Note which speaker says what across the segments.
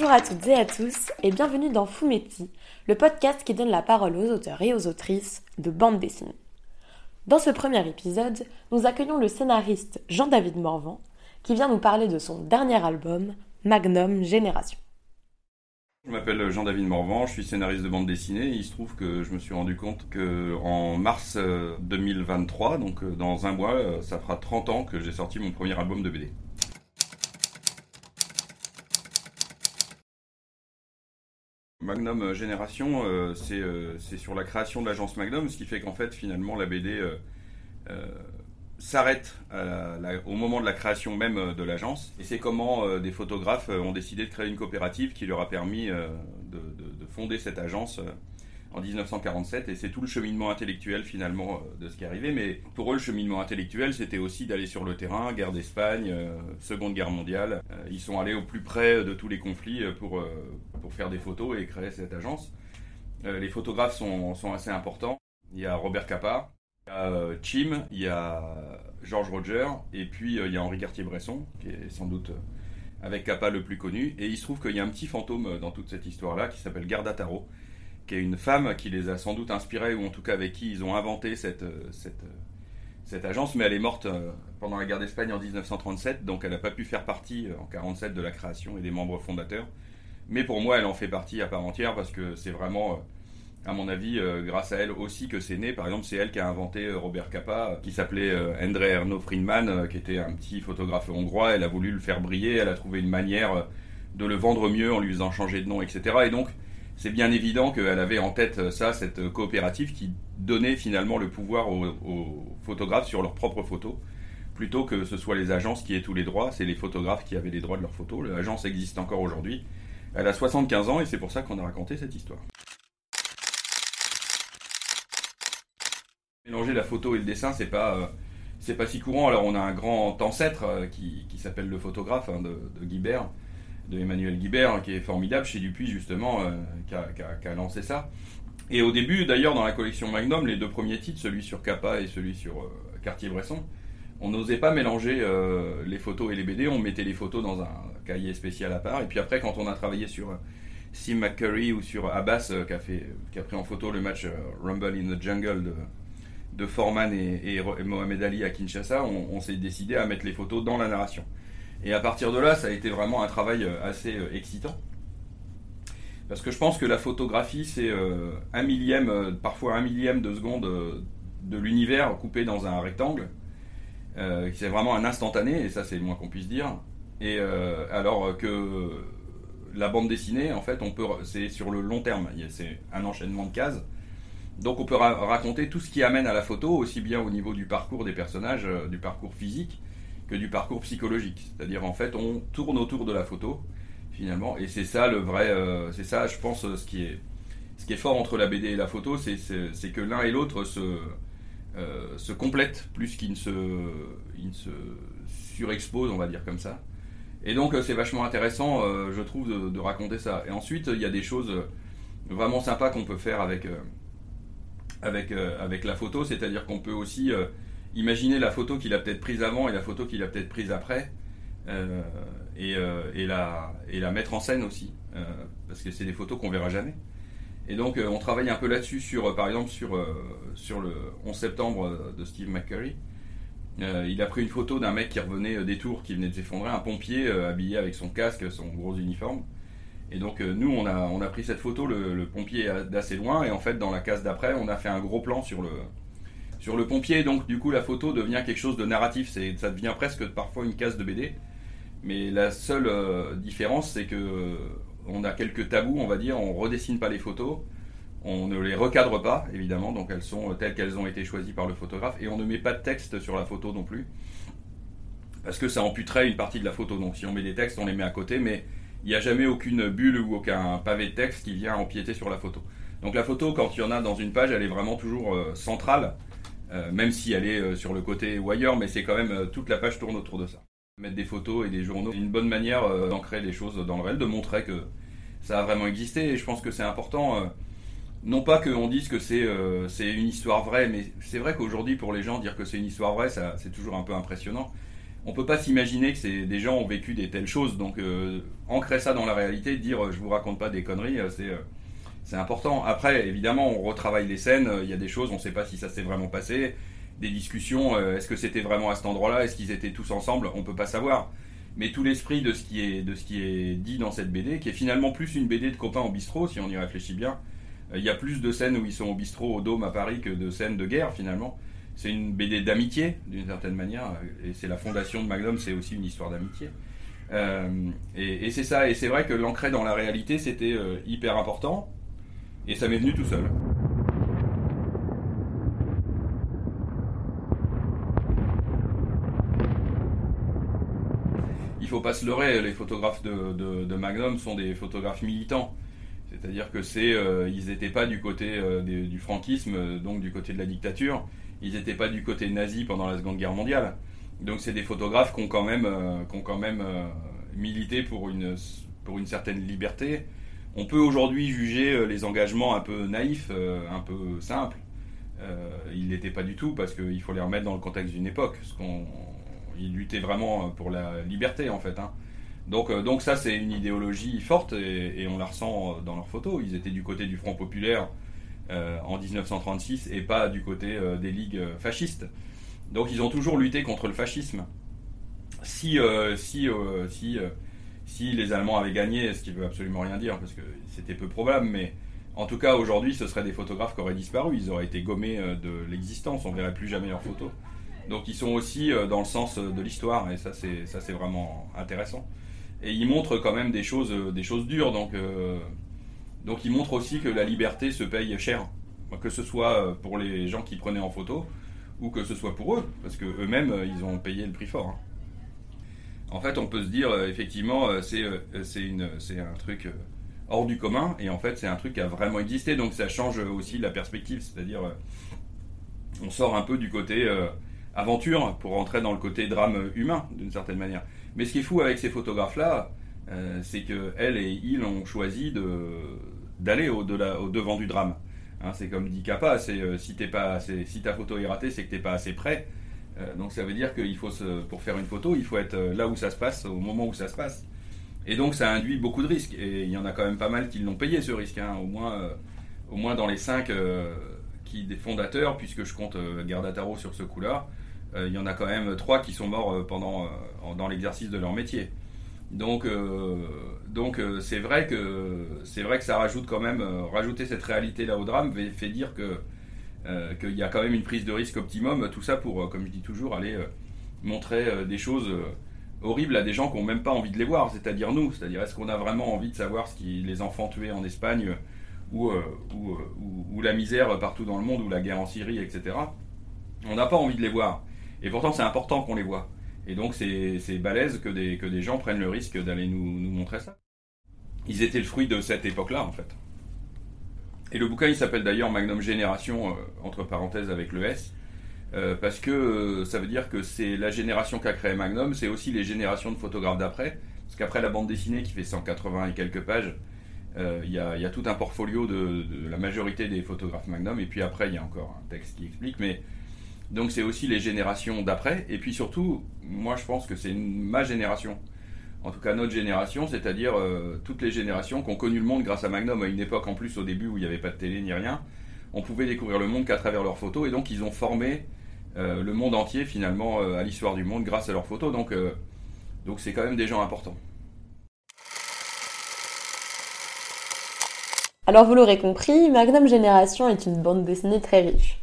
Speaker 1: Bonjour à toutes et à tous et bienvenue dans Fumetti, le podcast qui donne la parole aux auteurs et aux autrices de bande dessinée. Dans ce premier épisode, nous accueillons le scénariste Jean-David Morvan qui vient nous parler de son dernier album, Magnum Génération.
Speaker 2: Je m'appelle Jean-David Morvan, je suis scénariste de bande dessinée. il se trouve que je me suis rendu compte que en mars 2023, euh, donc euh, dans un mois, euh, ça fera 30 ans que j'ai sorti mon premier album de BD. Magnum Génération, c'est sur la création de l'agence Magnum, ce qui fait qu'en fait, finalement, la BD s'arrête au moment de la création même euh, de l'agence. Et c'est comment euh, des photographes euh, ont décidé de créer une coopérative qui leur a permis de, fonder cette agence en 1947 et c'est tout le cheminement intellectuel finalement de ce qui est arrivé. Mais pour eux, le cheminement intellectuel, c'était aussi d'aller sur le terrain, guerre d'Espagne, Seconde Guerre mondiale. ils sont allés au plus près de tous les conflits pour, pour faire des photos et créer cette agence. les photographes sont, sont assez importants. Il y a Robert Capa, il y a euh, Chim, il y a Georges Roger, et puis euh, il y a Henri Cartier-Bresson, qui est sans doute euh, avec Kappa le plus connu. Et il se trouve qu'il y a un petit fantôme dans toute cette histoire-là qui s'appelle Garda Taro, qui est une femme qui les a sans doute inspirés, ou en tout cas avec qui ils ont inventé cette, cette, cette agence, mais elle est morte pendant la guerre d'Espagne en 1937, donc elle n'a pas pu faire partie en 1947 de la création et des membres fondateurs. Mais pour moi, elle en fait partie à part entière parce que c'est vraiment à mon avis, euh, grâce à elle aussi que c'est né. Par exemple, c'est elle qui a inventé euh, Robert Capa, euh, qui s'appelait Endre Erno Friedman, qui était un petit photographe hongrois. Elle a voulu le faire briller, elle a trouvé une manière de le vendre mieux en lui faisant changer de nom, etc. Et donc, c'est bien évident qu'elle avait en tête ça, cette coopérative qui donnait finalement le pouvoir aux, photographes sur leurs propres photos, plutôt que ce soit les agences qui aient tous les droits, c'est les photographes qui avaient les droits de leurs photos. L'agence existe encore aujourd'hui. Elle a 75 ans et c'est pour ça qu'on a raconté cette histoire. Mélanger la photo et le dessin, c'est pas euh, pas si courant. Alors on a un grand ancêtre euh, qui, qui s'appelle le photographe hein, de, de, Guibert, de Emmanuel Guibert, hein, qui est formidable chez Dupuis justement, euh, qui, a, lancé ça. Et au début, d'ailleurs, dans la collection Magnum, les deux premiers titres, celui sur Kappa et celui sur Cartier-Bresson, on n'osait pas mélanger les photos et les BD, on mettait les photos dans un cahier spécial à part. Et puis après, quand on a travaillé sur Sim McCurry ou sur Abbas, qui, a qui a pris en photo le match Rumble in the Jungle de, Forman et, Mohamed Ali à Kinshasa, on, s'est décidé à mettre les photos dans la narration. Et à partir de là, ça a été vraiment un travail euh, assez euh, excitant. Parce que je pense que la photographie, c'est euh, un millième, parfois un millième de seconde de l'univers coupé dans un rectangle. c'est vraiment un instantané, et ça c'est le moins qu'on puisse dire. Et alors que la bande dessinée, en fait, on peut, c'est sur le long terme. C'est un enchaînement de cases. Donc on peut raconter tout ce qui amène à la photo, aussi bien au niveau du parcours des personnages, du parcours physique, que du parcours psychologique. C'est-à-dire en fait on tourne autour de la photo finalement, et c'est ça le vrai, euh, c'est ça je pense ce qui est, ce qui est fort entre la BD et la photo, c'est que l'un et l'autre se, euh, se complètent plus qu'ils ne se, surexposent, on va dire comme ça. Et donc c'est vachement intéressant, je trouve, de, de, raconter ça. Et ensuite il y a des choses vraiment sympas qu'on peut faire avec avec, euh, avec la photo, c'est-à-dire qu'on peut aussi euh, imaginer la photo qu'il a peut-être prise avant et la photo qu'il a peut-être prise après, euh, et, et, la, et la mettre en scène aussi, parce que c'est des photos qu'on verra jamais. Et donc on travaille un peu là-dessus, sur, par exemple sur, sur le 11 septembre de Steve McCurry. il a pris une photo d'un mec qui revenait des tours, qui venait de s'effondrer, un pompier habillé avec son casque, son gros uniforme. Et donc euh, nous, on a, on a pris cette photo, le, pompier d'assez loin, et en fait dans la case d'après, on a fait un gros plan sur le, sur le pompier. Donc du coup, la photo devient quelque chose de narratif. Ça devient presque parfois une case de BD. Mais la seule euh, différence, c'est que euh, on a quelques tabous, on va dire. On redessine pas les photos, on ne les recadre pas, évidemment. Donc elles sont telles qu'elles ont été choisies par le photographe, et on ne met pas de texte sur la photo non plus, parce que ça amputerait une partie de la photo. Donc si on met des textes, on les met à côté, mais il n'y a jamais aucune bulle ou aucun pavé de texte qui vient empiéter sur la photo. Donc la photo, quand il y en a dans une page, elle est vraiment toujours euh, centrale, euh, même si elle est euh, sur le côté ou ailleurs, mais c'est quand même toute la page tourne autour de ça. Mettre des photos et des journaux, c'est une bonne manière d'ancrer les choses dans le réel, de montrer que ça a vraiment existé. Et je pense que c'est important, non pas qu'on dise que c'est une histoire vraie, mais c'est vrai qu'aujourd'hui pour les gens dire que c'est une histoire vraie, c'est toujours un peu impressionnant on peut pas s'imaginer que des gens ont vécu des telles choses. Donc ancrer ça dans la réalité, dire je vous raconte pas des conneries, c'est c'est important. Après, évidemment, on retravaille les scènes. Il y a des choses, on ne sait pas si ça s'est vraiment passé. Des discussions, est-ce que c'était vraiment à cet endroit-là? Est-ce qu'ils étaient tous ensemble? On peut pas savoir mais tout l'esprit de ce qui est de ce qui est dit dans cette BD, qui est finalement plus une BD de copains au bistrot, si on y réfléchit bien. Euh, il y a plus de scènes où ils sont au bistrot au Dôme à Paris que de scènes de guerre finalement. C'est une BD d'amitié d'une certaine manière, et c'est la fondation de Magnum, c'est aussi une histoire d'amitié. Euh, et, c'est ça, et c'est vrai que l'ancrer dans la réalité, c'était euh, hyper important, et ça m'est venu tout seul. il faut pas se leurrer, les photographes de, Magnum sont des photographes militants. C'est-à-dire que c'est, euh, ils n'étaient pas du côté euh, du franquisme, euh, donc du côté de la dictature. Ils n'étaient pas du côté nazi pendant la Seconde Guerre mondiale. Donc c'est des photographes qui ont quand même, milité pour une certaine liberté. On peut aujourd'hui juger les engagements un peu naïfs, un peu simples. ils n'étaient pas du tout parce qu'il faut les remettre dans le contexte d'une époque. Ils luttaient vraiment pour la liberté en fait. Hein. Donc, euh, ça c'est une idéologie forte et, on la ressent dans leurs photos. Ils étaient du côté du Front populaire euh, en 1936 et pas du côté euh, des ligues fascistes. Donc ils ont toujours lutté contre le fascisme. Si, si, si, si les Allemands avaient gagné, ce qui veut absolument rien dire parce que c'était peu probable, mais en tout cas aujourd'hui ce seraient des photographes qui auraient disparu. Ils auraient été gommés de l'existence. On verrait plus jamais leurs photos. Donc ils sont aussi euh, dans le sens euh, de l'histoire et ça c'est ça c'est vraiment intéressant. Et ils montrent quand même des choses euh, des choses dures donc donc ils montrent aussi que la liberté se paye cher, que ce soit pour les gens qui prenaient en photo ou que ce soit pour eux parce que eux-mêmes ils ont payé le prix fort. Hein. En fait, on peut se dire effectivement c'est c'est une c'est un truc hors du commun et en fait c'est un truc qui a vraiment existé donc ça change aussi la perspective, c'est-à-dire on sort un peu du côté aventure pour rentrer dans le côté drame humain d'une certaine manière. Mais ce qui est fou avec ces photographes-là, euh, c'est que elle et ils ont choisi d'aller au, devant du drame. Hein, c'est comme dit Kappa, c'est euh, si pas si ta photo est ratée, c'est que t'es pas assez près. Euh, donc ça veut dire qu'il faut pour faire une photo, il faut être là où ça se passe, au moment où ça se passe. Et donc ça induit beaucoup de risques. Et il y en a quand même pas mal qui l'ont payé ce risque. Hein. au moins, au moins dans les cinq qui des fondateurs, puisque je compte Garda Tarot sur ce coup-là. Euh, il y en a quand même trois qui sont morts euh, pendant, euh, dans l'exercice de leur métier. Donc, donc c'est vrai que vrai que ça rajoute quand même rajouter cette réalité là au drame fait, dire que qu'il y a quand même une prise de risque optimum. Tout ça pour, comme je dis toujours, aller montrer des choses horribles à des gens qui n'ont même pas envie de les voir, c'est-à-dire nous. C'est-à-dire, est-ce qu'on a vraiment envie de savoir ce qui les enfants tués en Espagne ou, la misère partout dans le monde ou la guerre en Syrie, etc. On n'a pas envie de les voir. Et pourtant, c'est important qu'on les voit. Et donc, c'est balèze que des, que des gens prennent le risque d'aller nous, montrer ça. Ils étaient le fruit de cette époque-là, en fait. Et le bouquin, il s'appelle d'ailleurs Magnum Génération, euh, entre parenthèses avec le S, euh, parce que euh, ça veut dire que c'est la génération qu'a créé Magnum, c'est aussi les générations de photographes d'après. Parce qu'après la bande dessinée qui fait 180 et quelques pages, il y, a, tout un portfolio de, de, la majorité des photographes Magnum, et puis après, il y a encore un texte qui explique, mais donc c'est aussi les générations d'après. Et puis surtout, moi je pense que c'est ma génération. En tout cas notre génération, c'est-à-dire euh, toutes les générations qui ont connu le monde grâce à Magnum à une époque en plus au début où il n'y avait pas de télé ni rien. On pouvait découvrir le monde qu'à travers leurs photos. Et donc ils ont formé euh, le monde entier finalement euh, à l'histoire du monde grâce à leurs photos. Donc donc c'est quand même des gens importants.
Speaker 1: Alors vous l'aurez compris, Magnum Génération est une bande dessinée très riche.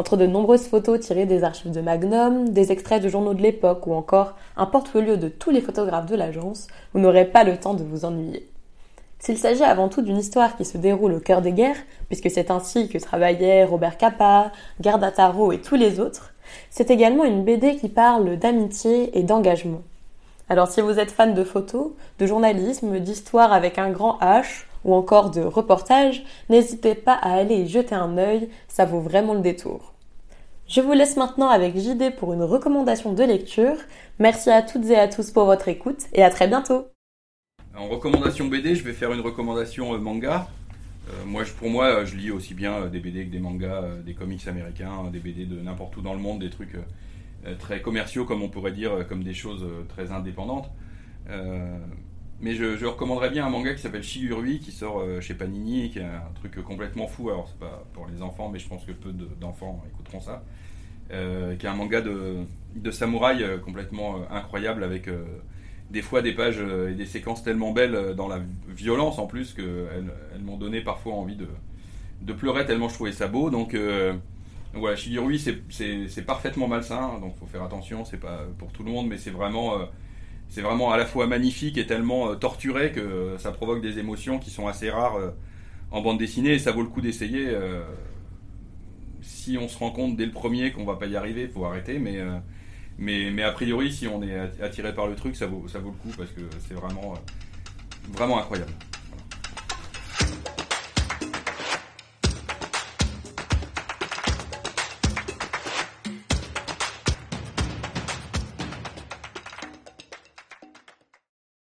Speaker 1: Entre de nombreuses photos tirées des archives de Magnum, des extraits de journaux de l'époque ou encore un portfolio de tous les photographes de l'agence, vous n'aurez pas le temps de vous ennuyer. S'il s'agit avant tout d'une histoire qui se déroule au cœur des guerres, puisque c'est ainsi que travaillaient Robert Capa, Garda Taro et tous les autres, c'est également une BD qui parle d'amitié et d'engagement. Alors si vous êtes fan de photos, de journalisme, d'histoire avec un grand H, ou encore de reportage, n'hésitez pas à aller y jeter un œil, ça vaut vraiment le détour. Je vous laisse maintenant avec JD pour une recommandation de lecture. Merci à toutes et à tous pour votre écoute et à très bientôt.
Speaker 2: En recommandation BD, je vais faire une recommandation euh, manga. Euh, moi, pour moi, euh, je lis aussi bien des BD que des mangas, des comics américains, des BD de n'importe où dans le monde, des trucs très commerciaux, comme on pourrait dire, comme des choses très indépendantes. Mais je, recommanderais bien un manga qui s'appelle Shigurui, qui sort chez Panini, qui est un truc complètement fou. Alors, c'est pas pour les enfants, mais je pense que peu d'enfants écouteront ça. qui est un manga de, de samouraï complètement incroyable avec des fois des pages et des séquences tellement belles dans la violence en plus qu'elles elles, m'ont donné parfois envie de, pleurer tellement je trouvais ça beau. Donc, euh, voilà, Shigurui c'est parfaitement malsain, donc faut faire attention, c'est pas pour tout le monde, mais c'est vraiment, euh, c'est vraiment à la fois magnifique et tellement euh, torturé que ça provoque des émotions qui sont assez rares en bande dessinée et ça vaut le coup d'essayer. si on se rend compte dès le premier qu'on va pas y arriver, faut arrêter, mais, a priori, si on est attiré par le truc, ça vaut, le coup parce que c'est vraiment incroyable.